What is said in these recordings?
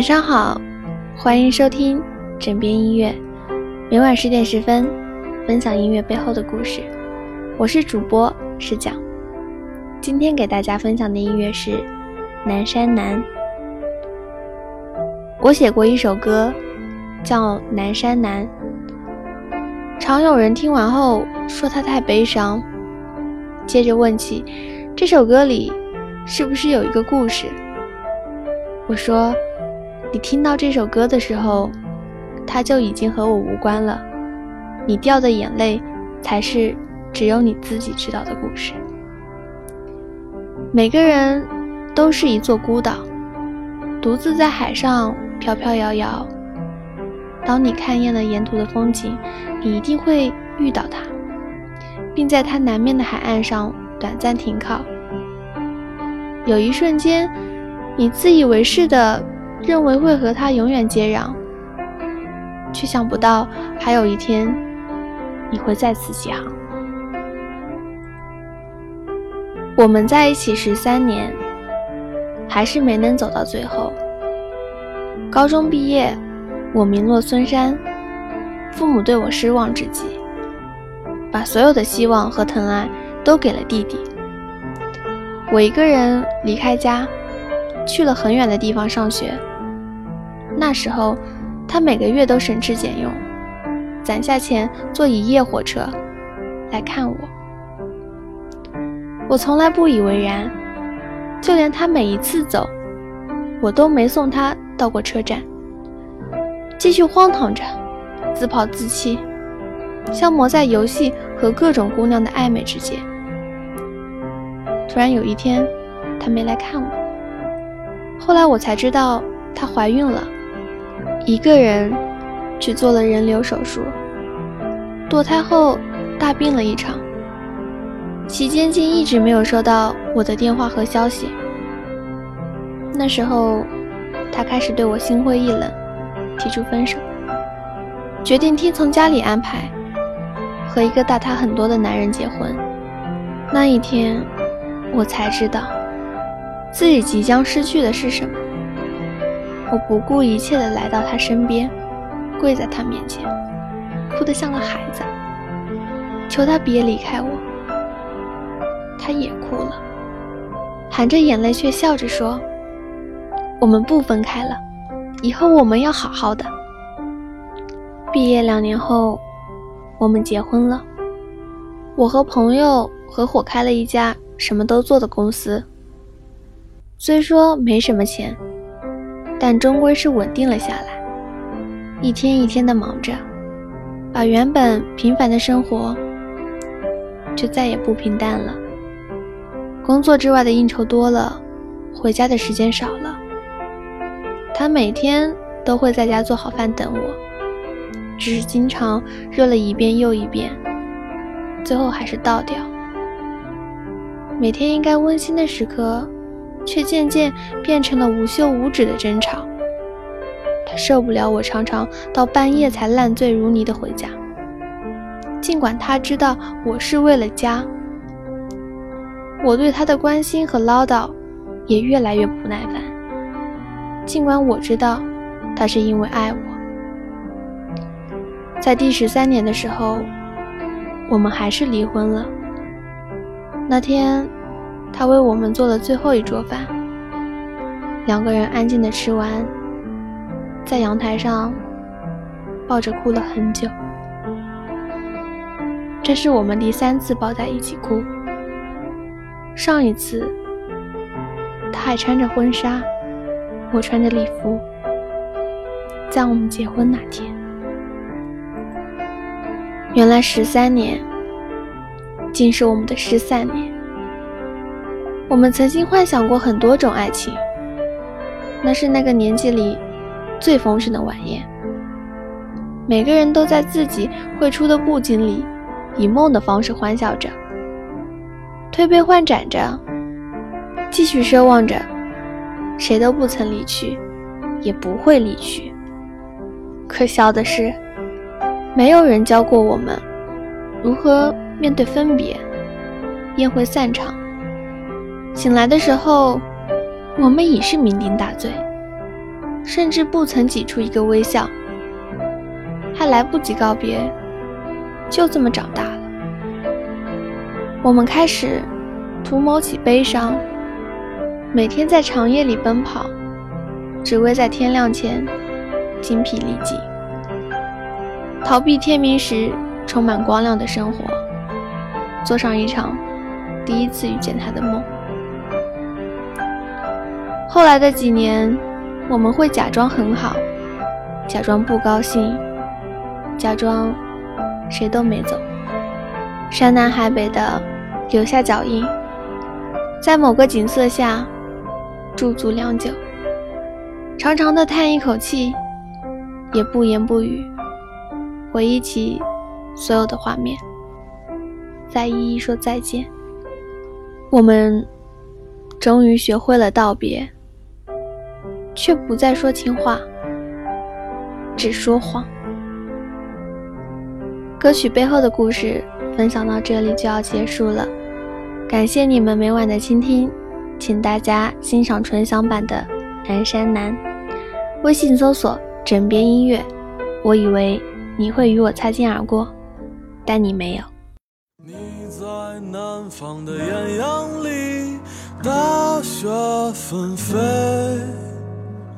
晚上好，欢迎收听枕边音乐，每晚十点十分分享音乐背后的故事。我是主播石讲，今天给大家分享的音乐是《南山南》。我写过一首歌，叫《南山南》，常有人听完后说它太悲伤，接着问起这首歌里是不是有一个故事。我说。你听到这首歌的时候，它就已经和我无关了。你掉的眼泪，才是只有你自己知道的故事。每个人都是一座孤岛，独自在海上飘飘摇摇。当你看厌了沿途的风景，你一定会遇到它，并在它南面的海岸上短暂停靠。有一瞬间，你自以为是的。认为会和他永远接壤，却想不到还有一天你会再次起航。我们在一起十三年，还是没能走到最后。高中毕业，我名落孙山，父母对我失望至极，把所有的希望和疼爱都给了弟弟。我一个人离开家，去了很远的地方上学。那时候，他每个月都省吃俭用，攒下钱坐一夜火车来看我。我从来不以为然，就连他每一次走，我都没送他到过车站，继续荒唐着，自暴自弃，消磨在游戏和各种姑娘的暧昧之间。突然有一天，他没来看我。后来我才知道，她怀孕了。一个人去做了人流手术，堕胎后大病了一场，期间竟一直没有收到我的电话和消息。那时候，他开始对我心灰意冷，提出分手，决定听从家里安排，和一个大他很多的男人结婚。那一天，我才知道自己即将失去的是什么。我不顾一切地来到他身边，跪在他面前，哭得像个孩子，求他别离开我。他也哭了，含着眼泪却笑着说：“我们不分开了，以后我们要好好的。”毕业两年后，我们结婚了。我和朋友合伙开了一家什么都做的公司，虽说没什么钱。但终归是稳定了下来，一天一天的忙着，把原本平凡的生活就再也不平淡了。工作之外的应酬多了，回家的时间少了。他每天都会在家做好饭等我，只是经常热了一遍又一遍，最后还是倒掉。每天应该温馨的时刻。却渐渐变成了无休无止的争吵。他受不了我常常到半夜才烂醉如泥的回家，尽管他知道我是为了家。我对他的关心和唠叨也越来越不耐烦，尽管我知道他是因为爱我。在第十三年的时候，我们还是离婚了。那天。他为我们做了最后一桌饭，两个人安静的吃完，在阳台上抱着哭了很久。这是我们第三次抱在一起哭。上一次，他还穿着婚纱，我穿着礼服，在我们结婚那天。原来十三年，竟是我们的失散年。我们曾经幻想过很多种爱情，那是那个年纪里最丰盛的晚宴。每个人都在自己绘出的布景里，以梦的方式欢笑着，推杯换盏着，继续奢望着，谁都不曾离去，也不会离去。可笑的是，没有人教过我们如何面对分别。宴会散场。醒来的时候，我们已是酩酊大醉。甚至不曾挤出一个微笑，还来不及告别，就这么长大了。我们开始图谋起悲伤，每天在长夜里奔跑，只为在天亮前精疲力尽，逃避天明时充满光亮的生活，做上一场第一次遇见他的梦。后来的几年。我们会假装很好，假装不高兴，假装谁都没走，山南海北的留下脚印，在某个景色下驻足良久，长长的叹一口气，也不言不语，回忆起所有的画面，再一一说再见。我们终于学会了道别。却不再说情话，只说谎。歌曲背后的故事分享到这里就要结束了，感谢你们每晚的倾听，请大家欣赏纯享版的《南山南》，微信搜索“枕边音乐”。我以为你会与我擦肩而过，但你没有。你在南方的艳阳里，大雪纷飞。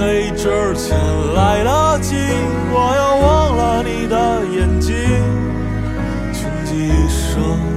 黑之前来得及，我要忘了你的眼睛，穷极一生。